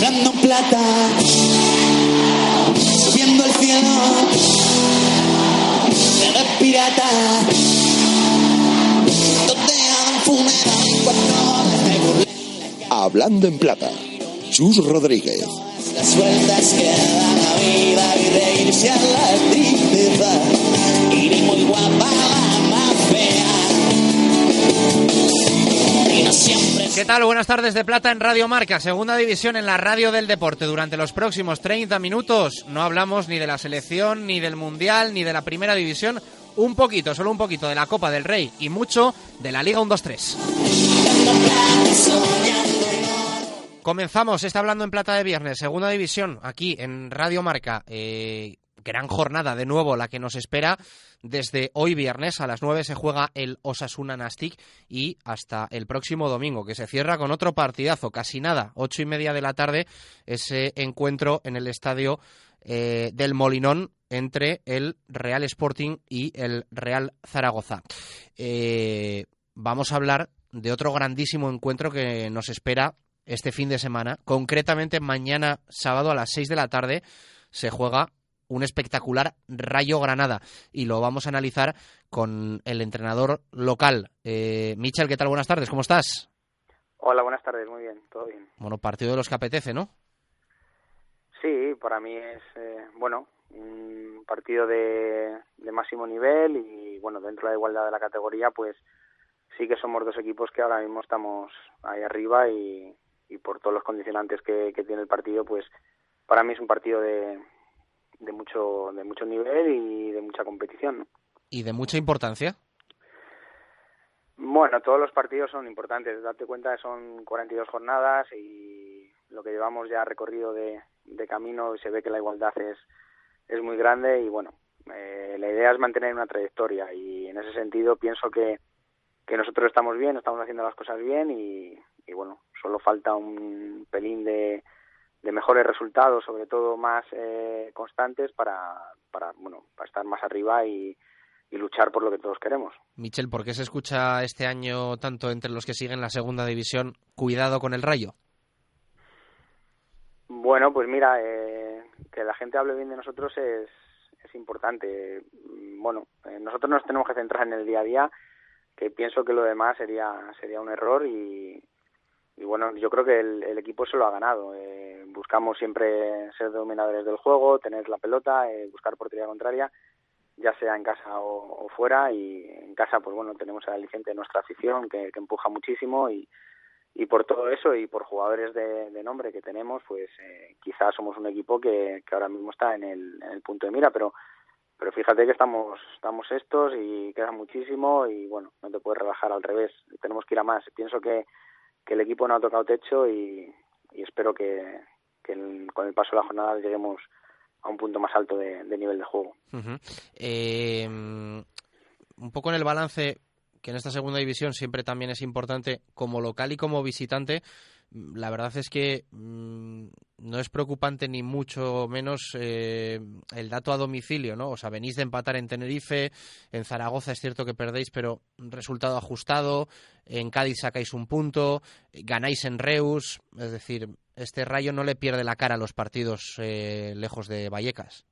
hablando en plata, subiendo al cielo, de pirata, totean funeral y cuatro horas me burlé. Hablando en plata. Chus Rodríguez. Las vueltas que da la vida y reírse a la ¿Qué tal? Buenas tardes de Plata en Radio Marca, segunda división en la radio del deporte. Durante los próximos 30 minutos no hablamos ni de la selección, ni del Mundial, ni de la primera división. Un poquito, solo un poquito de la Copa del Rey y mucho de la Liga 1-2-3. Comenzamos, está hablando en Plata de Viernes, segunda división, aquí en Radio Marca. Eh, gran jornada de nuevo la que nos espera. Desde hoy viernes a las 9 se juega el Osasuna Nastic y hasta el próximo domingo, que se cierra con otro partidazo, casi nada, ocho y media de la tarde, ese encuentro en el estadio eh, del Molinón entre el Real Sporting y el Real Zaragoza. Eh, vamos a hablar de otro grandísimo encuentro que nos espera este fin de semana. Concretamente, mañana sábado a las 6 de la tarde se juega un espectacular Rayo Granada y lo vamos a analizar con el entrenador local. Eh, Michel, ¿qué tal? Buenas tardes, ¿cómo estás? Hola, buenas tardes, muy bien, todo bien. Bueno, partido de los que apetece, ¿no? Sí, para mí es, eh, bueno, un partido de, de máximo nivel y, bueno, dentro de la igualdad de la categoría, pues sí que somos dos equipos que ahora mismo estamos ahí arriba y, y por todos los condicionantes que, que tiene el partido, pues para mí es un partido de, de mucho de mucho nivel y de mucha competición. ¿no? ¿Y de mucha importancia? Bueno, todos los partidos son importantes. Date cuenta que son 42 jornadas y lo que llevamos ya recorrido de, de camino se ve que la igualdad es, es muy grande y bueno, eh, la idea es mantener una trayectoria y en ese sentido pienso que, que nosotros estamos bien, estamos haciendo las cosas bien y, y bueno, solo falta un pelín de, de mejores resultados, sobre todo más eh, constantes para, para, bueno, para estar más arriba y, y luchar por lo que todos queremos. Michel, ¿por qué se escucha este año tanto entre los que siguen la segunda división cuidado con el rayo? Bueno, pues mira, eh, que la gente hable bien de nosotros es, es importante. Bueno, eh, nosotros nos tenemos que centrar en el día a día, que pienso que lo demás sería sería un error y, y bueno, yo creo que el, el equipo se lo ha ganado. Eh, buscamos siempre ser dominadores del juego, tener la pelota, eh, buscar portería contraria, ya sea en casa o, o, fuera. Y en casa, pues bueno, tenemos al aliciente de nuestra afición que, empuja muchísimo y, por todo eso y por jugadores de, nombre que tenemos, pues eh, quizás somos un equipo que, que ahora mismo está en el, en el punto de mira, pero pero fíjate que estamos estamos estos y queda muchísimo y bueno, no te puedes rebajar al revés, tenemos que ir a más. Pienso que que el equipo no ha tocado techo y, espero que, que con el paso de la jornada lleguemos a un punto más alto de, nivel de juego. Eh, un poco en el balance que en esta segunda división siempre también es importante como local y como visitante. La verdad es que mmm, no es preocupante ni mucho menos eh, el dato a domicilio, ¿no? O sea, venís de empatar en Tenerife, en Zaragoza es cierto que perdéis, pero resultado ajustado, en Cádiz sacáis un punto, ganáis en Reus, es decir, este rayo no le pierde la cara a los partidos eh, lejos de Vallecas.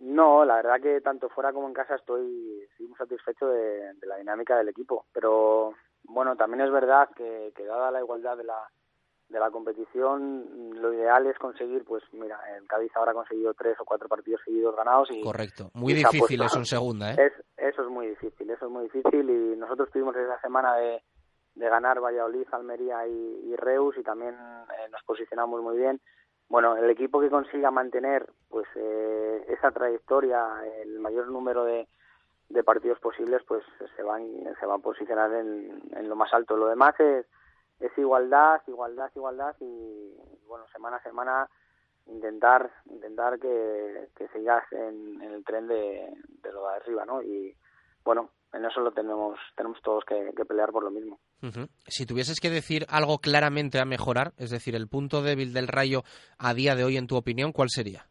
No, la verdad que tanto fuera como en casa estoy, estoy muy satisfecho de, de, la dinámica del equipo, pero bueno, también es verdad que, que dada la igualdad de la de la competición, lo ideal es conseguir, pues mira, el Cádiz ahora ha conseguido tres o cuatro partidos seguidos ganados y correcto, muy difícil eso en segunda, ¿eh? Es, eso es muy difícil, eso es muy difícil y nosotros tuvimos esa semana de, de ganar Valladolid, Almería y, y Reus y también eh, nos posicionamos muy bien bueno, el equipo que consiga mantener pues eh, esa trayectoria, el mayor número de, de partidos posibles, pues se van se van a posicionar en, en, lo más alto. Lo demás es, es igualdad, igualdad, igualdad y bueno, semana a semana intentar intentar que, que sigas en, el tren de, de lo de arriba, ¿no? Y bueno, en eso lo tenemos tenemos todos que, que pelear por lo mismo. Si tuvieses que decir algo claramente a mejorar, es decir, el punto débil del Rayo a día de hoy, en tu opinión, ¿cuál sería?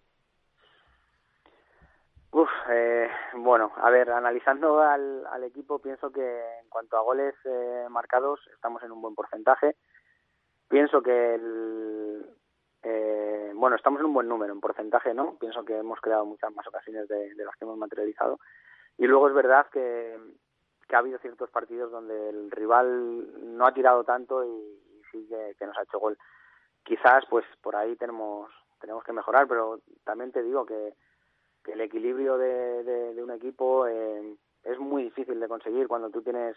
Uf, eh, bueno, a ver, analizando al, al, equipo, pienso que en cuanto a goles eh, marcados estamos en un buen porcentaje. Pienso que el, bueno, estamos en un buen número, en porcentaje no, pienso que hemos creado muchas más ocasiones de, las que hemos materializado. Y luego es verdad que, que, ha habido ciertos partidos donde el rival no ha tirado tanto y, sí que, nos ha hecho gol. Quizás pues por ahí tenemos, tenemos que mejorar, pero también te digo que, que el equilibrio de, un equipo eh, es muy difícil de conseguir cuando tú tienes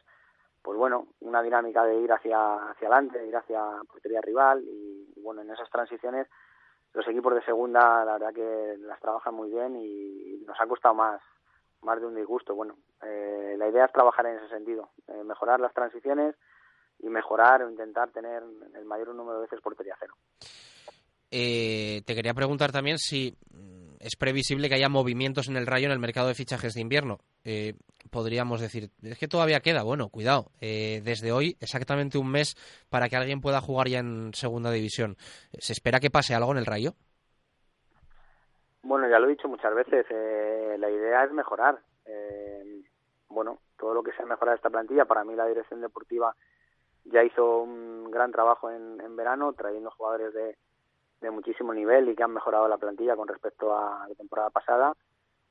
pues bueno, una dinámica de ir hacia, hacia adelante, de ir hacia portería rival y, bueno, en esas transiciones los equipos de segunda la verdad que las trabajan muy bien y nos ha costado más más de un disgusto. Bueno, eh, la idea es trabajar en ese sentido, eh, mejorar las transiciones y mejorar o intentar tener el mayor número de veces portería cero. Eh, te quería preguntar también si es previsible que haya movimientos en el Rayo en el mercado de fichajes de invierno. Eh, podríamos decir, es que todavía queda, bueno, cuidado, eh, desde hoy exactamente un mes para que alguien pueda jugar ya en segunda división. ¿Se espera que pase algo en el Rayo? Bueno, ya lo he dicho muchas veces, eh, la idea es mejorar. bueno, todo lo que sea mejorar esta plantilla, para mí la dirección deportiva ya hizo un gran trabajo en verano, trayendo jugadores de, de muchísimo nivel y que han mejorado la plantilla con respecto a la temporada pasada.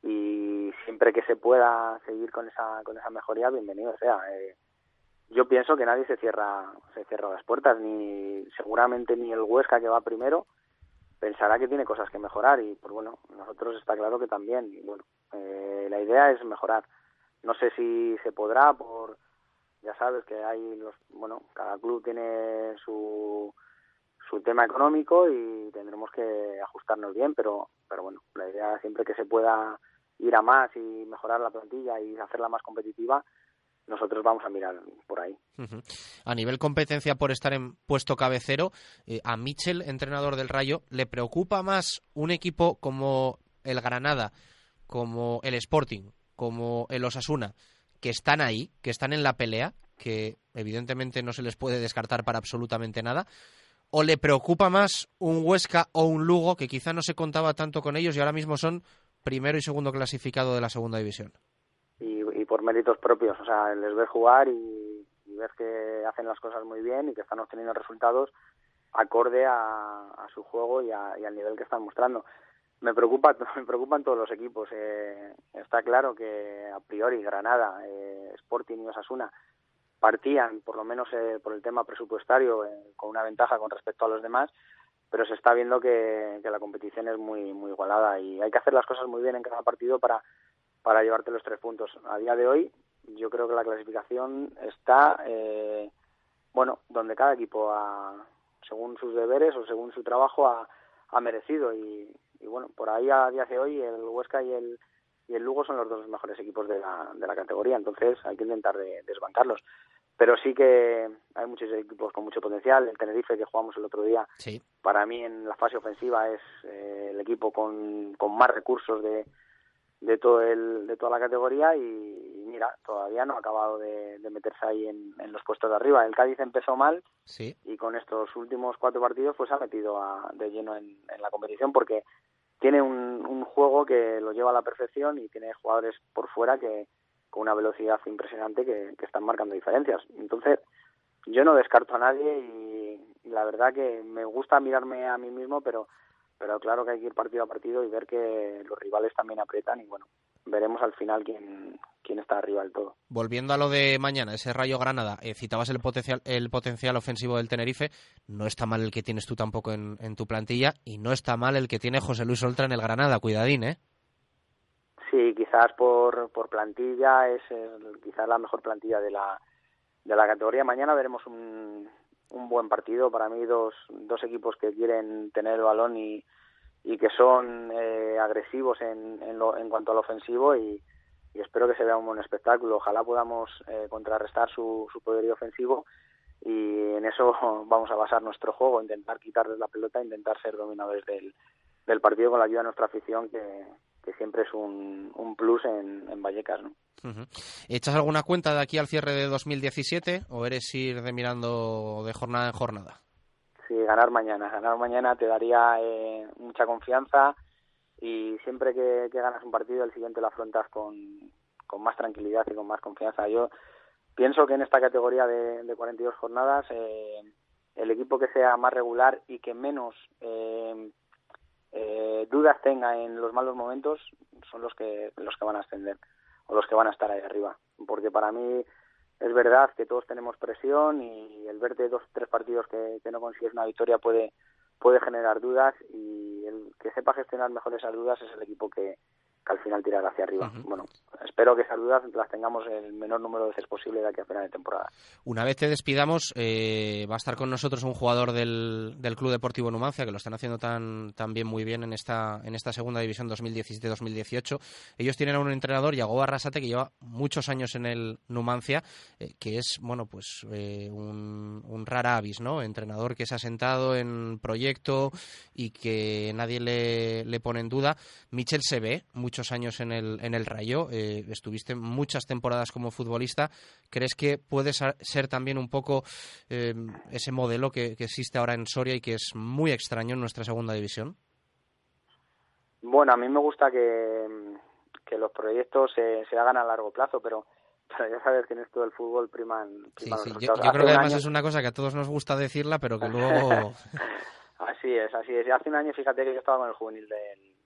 Y siempre que se pueda seguir con esa con esa mejoría bienvenido sea. Eh, yo pienso que nadie se cierra se cierra las puertas ni seguramente ni el Huesca que va primero pensará que tiene cosas que mejorar. Y pues bueno nosotros está claro que también eh, la idea es mejorar. No sé si se podrá por ya sabes que hay los bueno cada club tiene su su tema económico y tendremos que ajustarnos bien, pero, pero bueno, la idea siempre que se pueda ir a más y mejorar la plantilla y hacerla más competitiva, nosotros vamos a mirar por ahí. A nivel competencia por estar en puesto cabecero, eh, a Michel, entrenador del Rayo, ¿le preocupa más un equipo como el Granada, como el Sporting, como el Osasuna, que están ahí, que están en la pelea, que evidentemente no se les puede descartar para absolutamente nada, o le preocupa más un Huesca o un Lugo que quizá no se contaba tanto con ellos y ahora mismo son primero y segundo clasificado de la segunda división? Y, por méritos propios, o sea, les ver jugar y, ver que hacen las cosas muy bien y que están obteniendo resultados acorde a, su juego y, al nivel que están mostrando. Me preocupa, me preocupan todos los equipos. Eh, está claro que a priori Granada, eh, Sporting y Osasuna partían, por lo menos eh, por el tema presupuestario, eh, con una ventaja con respecto a los demás, pero se está viendo que, la competición es muy muy igualada y hay que hacer las cosas muy bien en cada partido para, para llevarte los tres puntos. A día de hoy, yo creo que la clasificación está, eh, bueno, donde cada equipo, ha, según sus deberes o según su trabajo, ha, ha merecido y, bueno, por ahí a día de hoy el Huesca y el y el Lugo son los dos mejores equipos de la, de la categoría, entonces hay que intentar de, desbancarlos pero sí que hay muchos equipos con mucho potencial. El Tenerife que jugamos el otro día, para mí en la fase ofensiva es eh, el equipo con, con más recursos de, de todo el, de toda la categoría y, mira, todavía no ha acabado de, meterse ahí en, los puestos de arriba. El Cádiz empezó mal y con estos últimos cuatro partidos pues ha metido de lleno en, la competición porque tiene un, un juego que lo lleva a la perfección y tiene jugadores por fuera que, con una velocidad impresionante que, están marcando diferencias. Entonces, yo no descarto a nadie y, la verdad que me gusta mirarme a mí mismo, pero, pero claro que hay que ir partido a partido y ver que los rivales también aprietan y bueno, veremos al final quién, quién está arriba del todo. Volviendo a lo de mañana, ese Rayo Granada, eh, citabas el potencial, el potencial ofensivo del Tenerife, no está mal el que tienes tú tampoco en, en tu plantilla y no está mal el que tiene José Luis Oltra en el Granada, cuidadín, ¿eh? Sí, quizás por, por plantilla es quizás la mejor plantilla de la, de la categoría. Mañana veremos un, un buen partido. Para mí, dos, dos equipos que quieren tener el balón y, y que son eh, agresivos en, en, lo, en cuanto al ofensivo y, espero que se vea un buen espectáculo. Ojalá podamos eh, contrarrestar su, su poderío ofensivo y en eso vamos a basar nuestro juego, intentar quitarles la pelota, intentar ser dominadores del, del partido con la ayuda de nuestra afición que, que siempre es un, un plus en, en Vallecas. ¿no? ¿Echas alguna cuenta de aquí al cierre de 2017 o eres ir de mirando de jornada en jornada? Sí, ganar mañana. Ganar mañana te daría eh, mucha confianza y siempre que, ganas un partido, el siguiente lo afrontas con, con más tranquilidad y con más confianza. Yo pienso que en esta categoría de, de 42 jornadas, eh, el equipo que sea más regular y que menos eh, eh, dudas tenga en los malos momentos, son los que, los que van a ascender o los que van a estar ahí arriba. Porque para mí es verdad que todos tenemos presión y el verte dos tres partidos que, que no consigues una victoria puede puede generar dudas y el que sepa gestionar mejor esas dudas es el equipo que, que al final tirar hacia arriba. Bueno, espero que esas dudas las tengamos el menor número de veces posible de aquí a final de temporada. Una vez te despidamos, eh, va a estar con nosotros un jugador del, del Club Deportivo Numancia, que lo están haciendo tan, tan bien, muy bien en esta, en esta segunda división 2017-2018. Ellos tienen a un entrenador, Yago Arrasate, que lleva muchos años en el Numancia, eh, que es, bueno, pues eh, un, un rara avis, ¿no? Entrenador que se ha sentado en proyecto y que nadie le, le pone en duda. Michel se ve mucho años en el, en el Rayo, eh, estuviste muchas temporadas como futbolista. ¿Crees que puede ser también un poco eh, ese modelo que, existe ahora en Soria y que es muy extraño en nuestra segunda división? Bueno, a mí me gusta que, que los proyectos se, se hagan a largo plazo, pero pero ya sabes que en esto del fútbol priman, priman sí, Yo, creo que además es una cosa que a todos nos gusta decirla, pero que luego... así es, así es. Hace un año, fíjate que yo estaba con el juvenil del,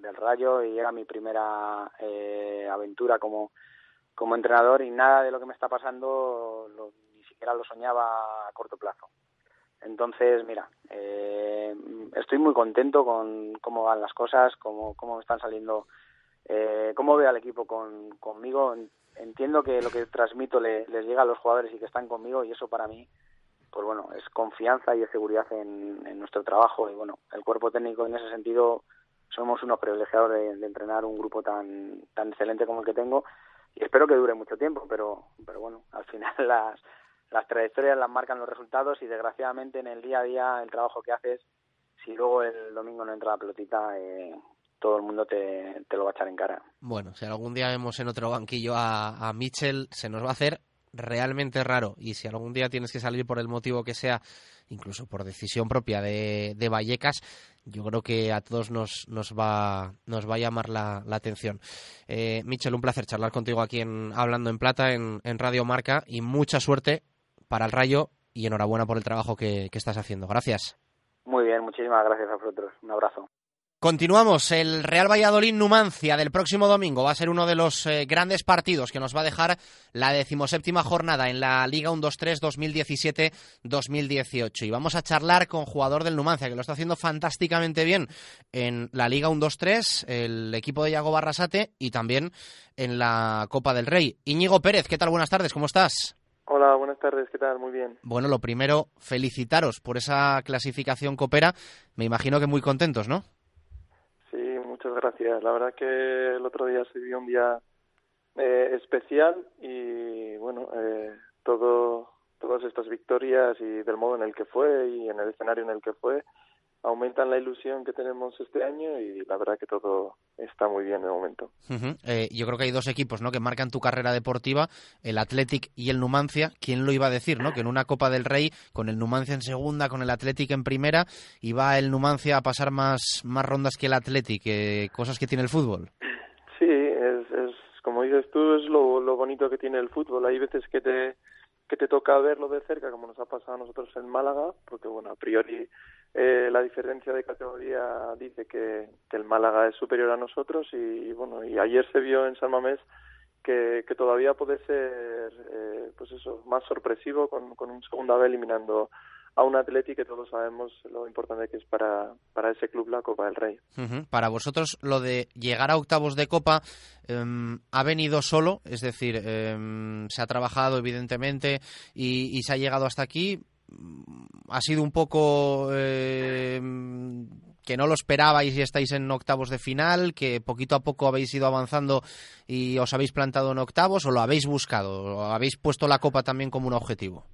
del Rayo y era mi primera eh, aventura como, como entrenador y nada de lo que me está pasando ni siquiera lo soñaba a corto plazo. Entonces, mira, eh, estoy muy contento con cómo van las cosas, cómo, cómo me están saliendo, eh, cómo veo al equipo con, conmigo. Entiendo que lo que transmito le, les llega a los jugadores y que están conmigo y eso para mí, pues bueno, es confianza y es seguridad en, en nuestro trabajo y bueno, el cuerpo técnico en ese sentido somos unos privilegiados de, entrenar un grupo tan tan excelente como el que tengo y espero que dure mucho tiempo pero pero bueno al final las las trayectorias las marcan los resultados y desgraciadamente en el día a día el trabajo que haces si luego el domingo no entra la pelotita eh, todo el mundo te, te, lo va a echar en cara. Bueno, si algún día vemos en otro banquillo a, a Mitchell, se nos va a hacer realmente raro. Y si algún día tienes que salir por el motivo que sea, incluso por decisión propia de, de Vallecas, yo creo que a todos nos, nos, va, nos va a llamar la, atención. Eh, Michel, un placer charlar contigo aquí en Hablando en Plata, en, en Radio Marca, y mucha suerte para el Rayo y enhorabuena por el trabajo que, que estás haciendo. Gracias. Muy bien, muchísimas gracias a vosotros. Un abrazo. Continuamos. El Real Valladolid Numancia del próximo domingo va a ser uno de los eh, grandes partidos que nos va a dejar la decimoséptima jornada en la Liga 1-2-3 2017-2018. Y vamos a charlar con jugador del Numancia que lo está haciendo fantásticamente bien en la Liga 1-2-3, el equipo de Iago Barrasate y también en la Copa del Rey. Íñigo Pérez, ¿qué tal? Buenas tardes, ¿cómo estás? Hola, buenas tardes, ¿qué tal? Muy bien. Bueno, lo primero, felicitaros por esa clasificación copera. Me imagino que muy contentos, ¿no? Muchas gracias. La verdad que el otro día se dio un día eh, especial y bueno, eh, todo, todas estas victorias y del modo en el que fue y en el escenario en el que fue aumentan la ilusión que tenemos este año y la verdad que todo está muy bien de momento. eh, yo creo que hay dos equipos ¿no? que marcan tu carrera deportiva, el Athletic y el Numancia. ¿Quién lo iba a decir? ¿no? Que en una Copa del Rey, con el Numancia en segunda, con el Athletic en primera, iba el Numancia a pasar más, más rondas que el Athletic, eh, cosas que tiene el fútbol. Sí, es, es como dices tú, es lo, lo bonito que tiene el fútbol. Hay veces que te que te toca verlo de cerca, como nos ha pasado a nosotros en Málaga, porque bueno, a priori eh, la diferencia de categoría dice que, el Málaga es superior a nosotros y, bueno, y ayer se vio en San Mamés que, que todavía puede ser, eh, pues eso, más sorpresivo con, con un segunda vez eliminando a un Atleti que todos sabemos lo importante que es para, para ese club la Copa del Rey. Para vosotros lo de llegar a octavos de Copa em, ha venido solo, es decir, em, se ha trabajado evidentemente y, se ha llegado hasta aquí. Ha sido un poco em, que no lo esperabais y estáis en octavos de final, que poquito a poco habéis ido avanzando y os habéis plantado en octavos o lo habéis buscado, o habéis puesto la Copa también como un objetivo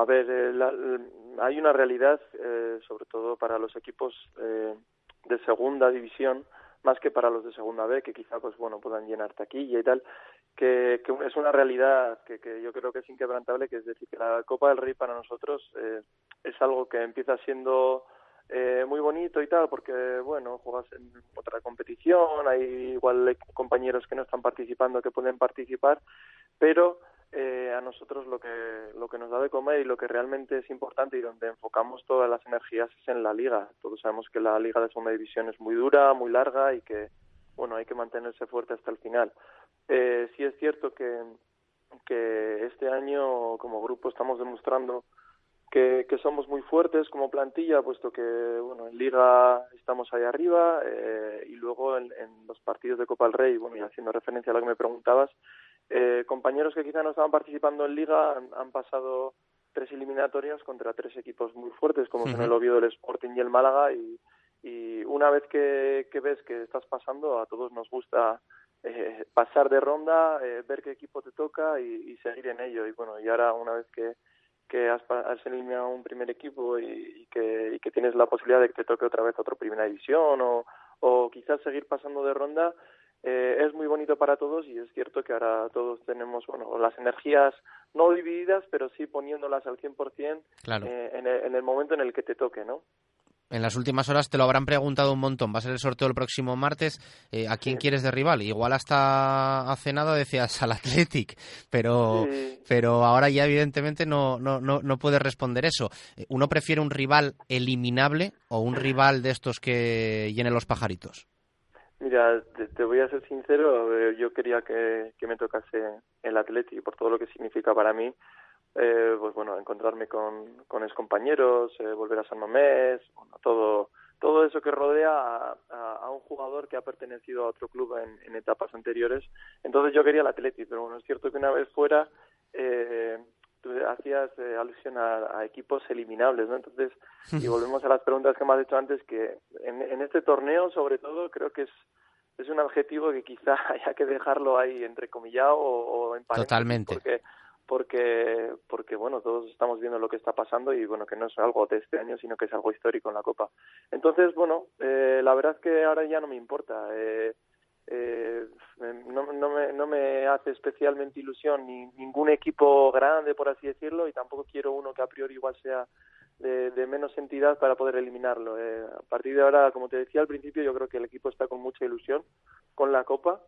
a ver, eh, hay una realidad, eh, sobre todo para los equipos eh, de segunda división, más que para los de segunda B, que quizá pues bueno puedan llenar taquilla y tal, que, que es una realidad que, que, yo creo que es inquebrantable, que es decir, que la Copa del Rey para nosotros es algo que empieza siendo muy bonito y tal, porque bueno, juegas en otra competición, hay igual compañeros que no están participando que pueden participar, pero eh, a nosotros lo que, lo que nos da de comer y lo que realmente es importante y donde enfocamos todas las energías es en la liga. Todos sabemos que la liga de segunda división es muy dura, muy larga y que, bueno, hay que mantenerse fuerte hasta el final. Eh, sí es cierto que, que este año como grupo estamos demostrando que, que, somos muy fuertes como plantilla, puesto que bueno en Liga estamos ahí arriba eh, y luego en, los partidos de Copa del Rey, bueno, y haciendo referencia a lo que me preguntabas, eh, compañeros que quizá no estaban participando en Liga han, han, pasado tres eliminatorias contra tres equipos muy fuertes, como son el Oviedo, el Sporting y el Málaga, y, y una vez que, que, ves que estás pasando, a todos nos gusta eh, pasar de ronda, eh, ver qué equipo te toca y, y seguir en ello. Y bueno, y ahora una vez que que has, has eliminado un primer equipo y, y, que, y, que, tienes la posibilidad de que te toque otra vez otro primera división o, o quizás seguir pasando de ronda, eh, es muy bonito para todos y es cierto que ahora todos tenemos bueno las energías no divididas, pero sí poniéndolas al 100% claro. eh, en, el, en el momento en el que te toque, ¿no? en las últimas horas te lo habrán preguntado un montón. Va a ser el sorteo el próximo martes. Eh, ¿A quién sí. quieres de rival? Igual hasta hace nada decías al Athletic, pero, sí. pero ahora ya evidentemente no, no, no, no puedes responder eso. ¿Uno prefiere un rival eliminable o un rival de estos que llene los pajaritos? Mira, te, voy a ser sincero, yo quería que, me tocase el Athletic por todo lo que significa para mí eh, pues bueno, encontrarme con, con excompañeros, eh, volver a San Mamés, bueno, todo, todo eso que rodea a, un jugador que ha pertenecido a otro club en, en etapas anteriores. Entonces yo quería el Atleti, pero bueno, es cierto que una vez fuera eh, tú hacías eh, alusión a, a, equipos eliminables, ¿no? Entonces, y volvemos a las preguntas que me has hecho antes, que en, en este torneo, sobre todo, creo que es es un adjetivo que quizá haya que dejarlo ahí entrecomillado o, o en paréntesis Totalmente. porque porque porque bueno todos estamos viendo lo que está pasando y bueno que no es algo de este año sino que es algo histórico en la Copa entonces bueno eh, la verdad es que ahora ya no me importa eh, eh, no, no, me, no me hace especialmente ilusión ni ningún equipo grande por así decirlo y tampoco quiero uno que a priori igual sea de, de menos entidad para poder eliminarlo. Eh, a partir de ahora como te decía al principio yo creo que el equipo está con mucha ilusión con la Copa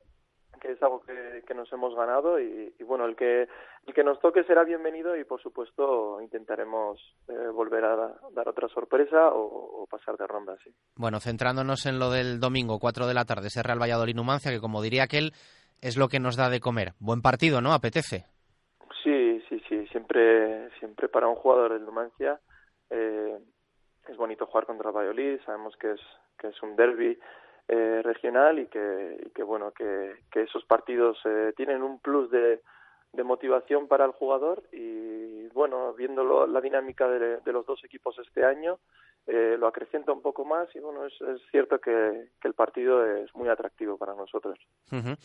que es algo que, que nos hemos ganado y, y, bueno, el que, el que nos toque será bienvenido y por supuesto intentaremos eh, volver a dar otra sorpresa o, o, pasar de ronda, sí. Bueno, centrándonos en lo del domingo, 4 de la tarde, ese Real Valladolid Numancia, que como diría aquel, es lo que nos da de comer. Buen partido, ¿no? ¿Apetece? Sí, sí, sí, siempre, siempre para un jugador del Numancia eh, es bonito jugar contra el Valladolid, sabemos que es, que es un derby eh, regional y que, y que bueno que, que esos partidos eh, tienen un plus de, motivación para el jugador. Y bueno viendo la dinámica de, los dos equipos este año eh, lo acrecienta un poco más y bueno es, es cierto que, el partido es muy atractivo para nosotros -huh.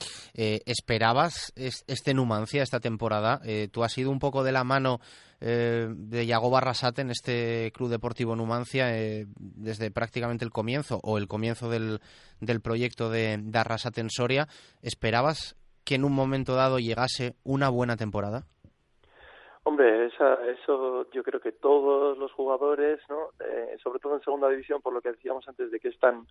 esperabas este Numancia esta temporada eh, tú has ido un poco de la mano eh, de Yago Barrasate en este Club Deportivo Numancia eh, desde prácticamente el comienzo o el comienzo del, del proyecto de, de Arrasate en Soria. ¿Esperabas que en un momento dado llegase una buena temporada? Hombre, esa, eso yo creo que todos los jugadores, ¿no? Eh, sobre todo en segunda división, por lo que decíamos antes de que es tan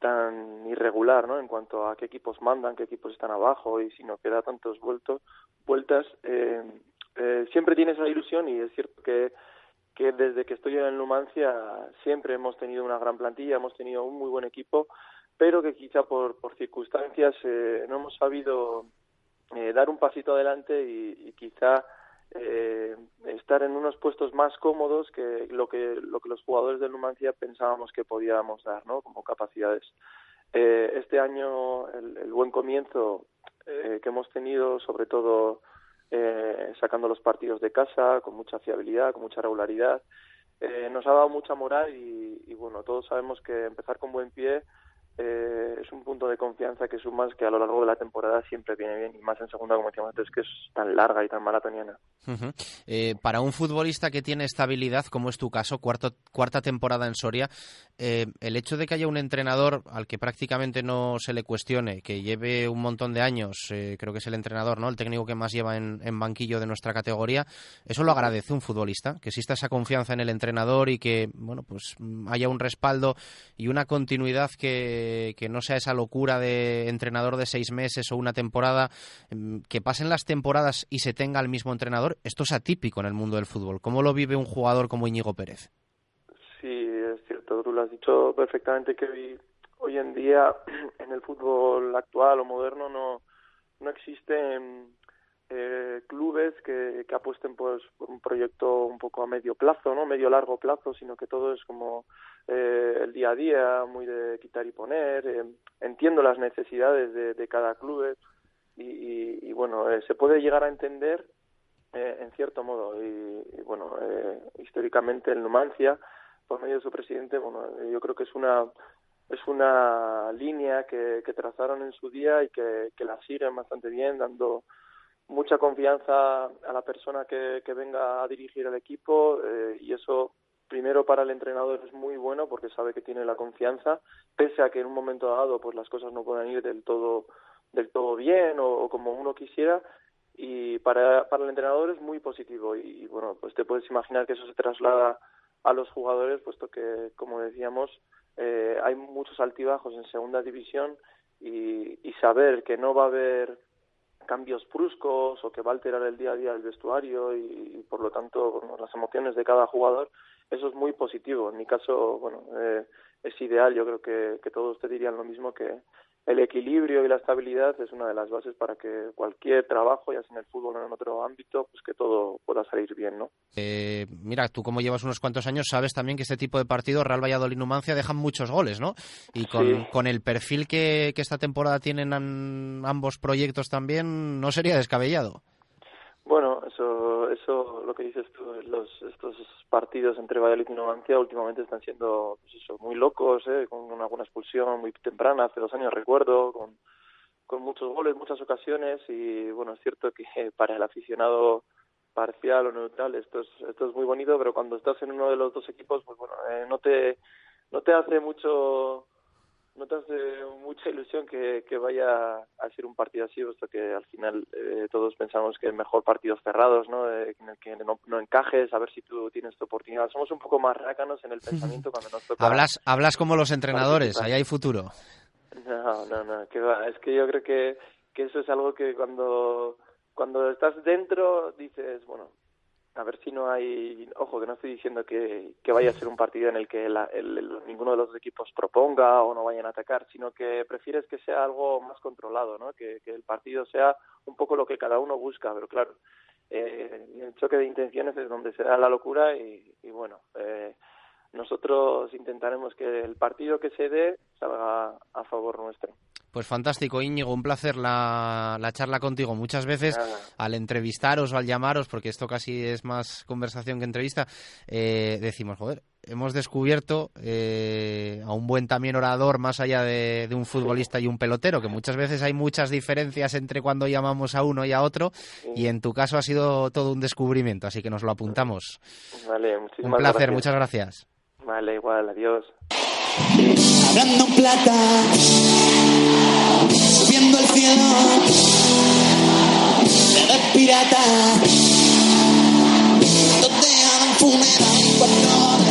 tan irregular, ¿no? En cuanto a qué equipos mandan, qué equipos están abajo y si no queda tantos vueltos, vueltas, eh, eh, siempre tienes esa ilusión y es cierto que que desde que estoy en Numancia siempre hemos tenido una gran plantilla, hemos tenido un muy buen equipo, pero que quizá por, por circunstancias eh, no hemos sabido eh, dar un pasito adelante y quizá eh, estar en unos puestos más cómodos que lo que lo que los jugadores del Numancia pensábamos que podíamos dar, ¿no? Como capacidades. Eh, este año el, buen comienzo eh, que hemos tenido, sobre todo eh, sacando los partidos de casa con mucha fiabilidad, con mucha regularidad. Eh, nos ha dado mucha moral y, y, bueno, todos sabemos que empezar con buen pie eh, es un punto de confianza que sumas que a lo largo de la temporada siempre viene bien y más en segunda como decíamos antes que es tan larga y tan maratoniana. Uh -huh. eh, para un futbolista que tiene estabilidad como es tu caso cuarto, cuarta temporada en Soria eh, el hecho de que haya un entrenador al que prácticamente no se le cuestione que lleve un montón de años eh, creo que es el entrenador no el técnico que más lleva en, en banquillo de nuestra categoría eso lo agradece un futbolista que exista esa confianza en el entrenador y que bueno pues haya un respaldo y una continuidad que que no sea esa locura de entrenador de seis meses o una temporada, em, que pasen las temporadas y se tenga el mismo entrenador, esto es atípico en el mundo del fútbol. ¿Cómo lo vive un jugador como Íñigo Pérez? Sí, es cierto, tú lo has dicho perfectamente que hoy en día en el fútbol actual o moderno no, no existen eh, clubes que, que apuesten pues, por un proyecto un poco a medio plazo, no medio largo plazo, sino que todo es como eh, el día a día, muy de quitar y poner. Eh, entiendo las necesidades de, de cada club y, y, y bueno, eh, se puede llegar a entender eh, en cierto modo. Y, y bueno, eh, históricamente el Numancia, por medio de su presidente, bueno, yo creo que es una es una línea que, que trazaron en su día y que la siguen bastante bien, dando mucha confianza a la persona que, que venga a dirigir el equipo eh, y eso primero para el entrenador es muy bueno porque sabe que tiene la confianza pese a que en un momento dado pues las cosas no puedan ir del todo del todo bien o, como uno quisiera y para, para el entrenador es muy positivo. Y, y bueno pues te puedes imaginar que eso se traslada a los jugadores puesto que como decíamos eh, hay muchos altibajos en segunda división y, y saber que no va a haber cambios bruscos o que va a alterar el día a día el vestuario y, por lo tanto las emociones de cada jugador, eso es muy positivo. En mi caso, bueno, eh, es ideal. Yo creo que, que todos te dirían lo mismo que el equilibrio y la estabilidad es una de las bases para que cualquier trabajo, ya sea en el fútbol o en otro ámbito, pues que todo pueda salir bien, ¿no? Eh, mira, tú como llevas unos cuantos años sabes también que este tipo de partidos, Real Valladolid Numancia, dejan muchos goles, ¿no? Y con, Sí. con el perfil que, que esta temporada tienen an- ambos proyectos también, no sería descabellado. Bueno, eso, eso, lo que dices tú, los, estos partidos entre Valladolid y Numancia últimamente están siendo, pues muy locos, ¿eh? con una alguna expulsión muy temprana, hace dos años recuerdo, con, con muchos goles, muchas ocasiones y bueno, es cierto que para el aficionado parcial o neutral esto es, esto es muy bonito, pero cuando estás en uno de los dos equipos, pues bueno, eh, no te, no te hace mucho, no te hace mucha ilusión que, que vaya a ser un partido así, puesto que al final eh, todos pensamos que es mejor partidos cerrados, ¿no? Eh, en el que no, no encajes, a ver si tú tienes tu oportunidad. Somos un poco más rácanos en el pensamiento cuando nos toca. Hablas, hablas como los entrenadores, ahí hay futuro. No, no, no, que va. Es que yo creo que, que eso es algo que cuando, cuando estás dentro dices, bueno, a ver si no hay, ojo, que no estoy diciendo que, que vaya a ser un partido en el que la- el- el- ninguno de los equipos proponga o no vayan a atacar, sino que prefieres que sea algo más controlado, ¿no? Que, que el partido sea un poco lo que cada uno busca, pero claro, eh, el choque de intenciones es donde se da la locura y, y bueno, eh, nosotros intentaremos que el partido que se dé salga a favor nuestro. Pues fantástico, Íñigo, un placer la, la charla contigo. Muchas veces Nada. al entrevistaros o al llamaros, porque esto casi es más conversación que entrevista, eh, decimos, joder, hemos descubierto eh, a un buen también orador más allá de, de un futbolista y un pelotero, que muchas veces hay muchas diferencias entre cuando llamamos a uno y a otro, y en tu caso ha sido todo un descubrimiento, así que nos lo apuntamos. Vale, Un muchísimas placer, gracias. muchas gracias. Vale, igual, adiós. Hablando en plata, subiendo al cielo, te ves pirata. Donde hagan funeral cuando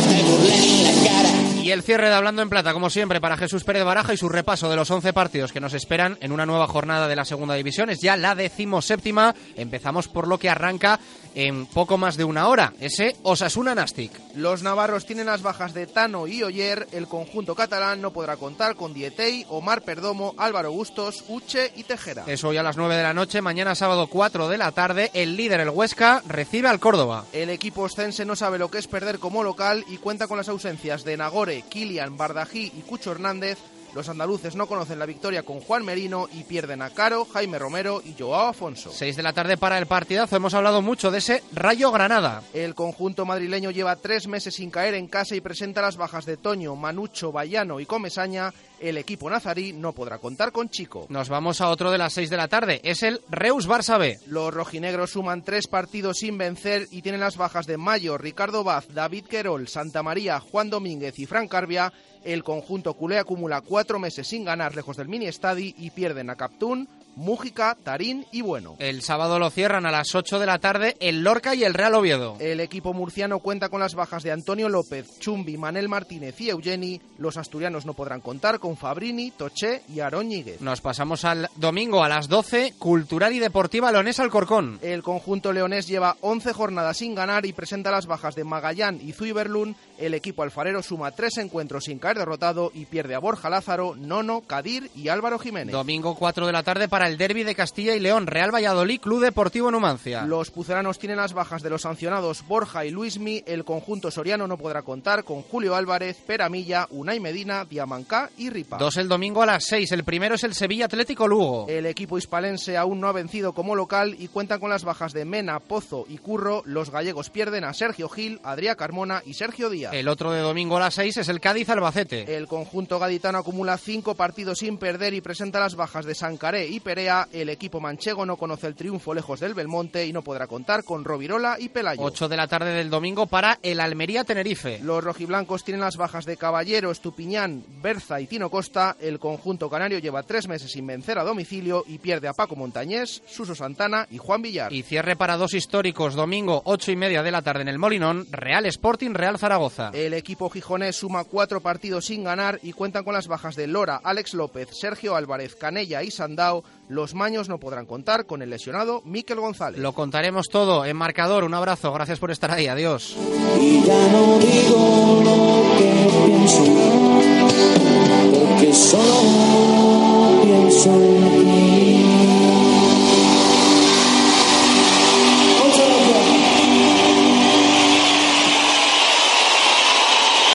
te burlen la cara. Y el cierre de Hablando en Plata, como siempre, para Jesús Pérez Baraja y su repaso de los 11 partidos que nos esperan en una nueva jornada de la Segunda División. Es ya la decimoséptima. Empezamos por lo que arranca en poco más de una hora. Ese Osasuna Nastic. Los navarros tienen las bajas de Tano y Oyer. El conjunto catalán no podrá contar con Dietey, Omar Perdomo, Álvaro Bustos, Uche y Tejera. Eso hoy a las 9 de la noche. Mañana sábado 4 de la tarde. El líder, el Huesca, recibe al Córdoba. El equipo ostense no sabe lo que es perder como local y cuenta con las ausencias de Nagore, Kilian, Bardají y Cucho Hernández. Los andaluces no conocen la victoria con Juan Merino y pierden a Caro, Jaime Romero y Joao Afonso. 6 de la tarde para el partidazo. Hemos hablado mucho de ese Rayo Granada. El conjunto madrileño lleva tres meses sin caer en casa y presenta las bajas de Toño, Manucho, Bayano y Comesaña. El equipo nazarí no podrá contar con Chico. Nos vamos a otro de las 6 de la tarde. Es el Reus Barça B. Los rojinegros suman tres partidos sin vencer y tienen las bajas de Mayo, Ricardo Baz, David Querol, Santa María, Juan Domínguez y Fran Carbia. El conjunto culé acumula cuatro meses sin ganar lejos del mini estadi y pierden a Captún, Mújica, Tarín y Bueno. El sábado lo cierran a las 8 de la tarde el Lorca y el Real Oviedo. El equipo murciano cuenta con las bajas de Antonio López, Chumbi, Manel Martínez y Eugeni. Los asturianos no podrán contar con Fabrini, Toché y Aarón Ñíguez. Nos pasamos al domingo a las 12, Cultural y Deportiva Leonés Alcorcón. El conjunto leonés lleva 11 jornadas sin ganar y presenta las bajas de Magallán y Zuiberlun. El equipo alfarero suma tres encuentros sin caer derrotado y pierde a Borja Lázaro, Nono, Cadir y Álvaro Jiménez. Domingo 4 de la tarde para el derby de Castilla y León, Real Valladolid, Club Deportivo Numancia. Los puceranos tienen las bajas de los sancionados Borja y Luismi. El conjunto soriano no podrá contar con Julio Álvarez, Peramilla, Unai Medina, Diamancá y Ripa. Dos el domingo a las 6. El primero es el Sevilla Atlético Lugo. El equipo hispalense aún no ha vencido como local y cuentan con las bajas de Mena, Pozo y Curro. Los gallegos pierden a Sergio Gil, Adrián Carmona y Sergio Díaz. El otro de domingo a las 6 es el Cádiz Albacete. El conjunto gaditano acumula cinco partidos sin perder y presenta las bajas de Sancaré y Perea. El equipo manchego no conoce el triunfo lejos del Belmonte y no podrá contar con Rovirola y Pelayo. 8 de la tarde del domingo para el Almería Tenerife. Los rojiblancos tienen las bajas de Caballero, Estupiñán, Berza y Tino Costa. El conjunto canario lleva tres meses sin vencer a domicilio y pierde a Paco Montañés, Suso Santana y Juan Villar. Y cierre para dos históricos, domingo 8 y media de la tarde en el Molinón, Real Sporting, Real Zaragoza. El equipo gijonés suma cuatro partidos sin ganar y cuentan con las bajas de Lora, Alex López, Sergio Álvarez, Canella y Sandao. Los maños no podrán contar con el lesionado Miquel González. Lo contaremos todo en marcador. Un abrazo, gracias por estar ahí, adiós. Y ya no digo lo que pienso, porque solo pienso en.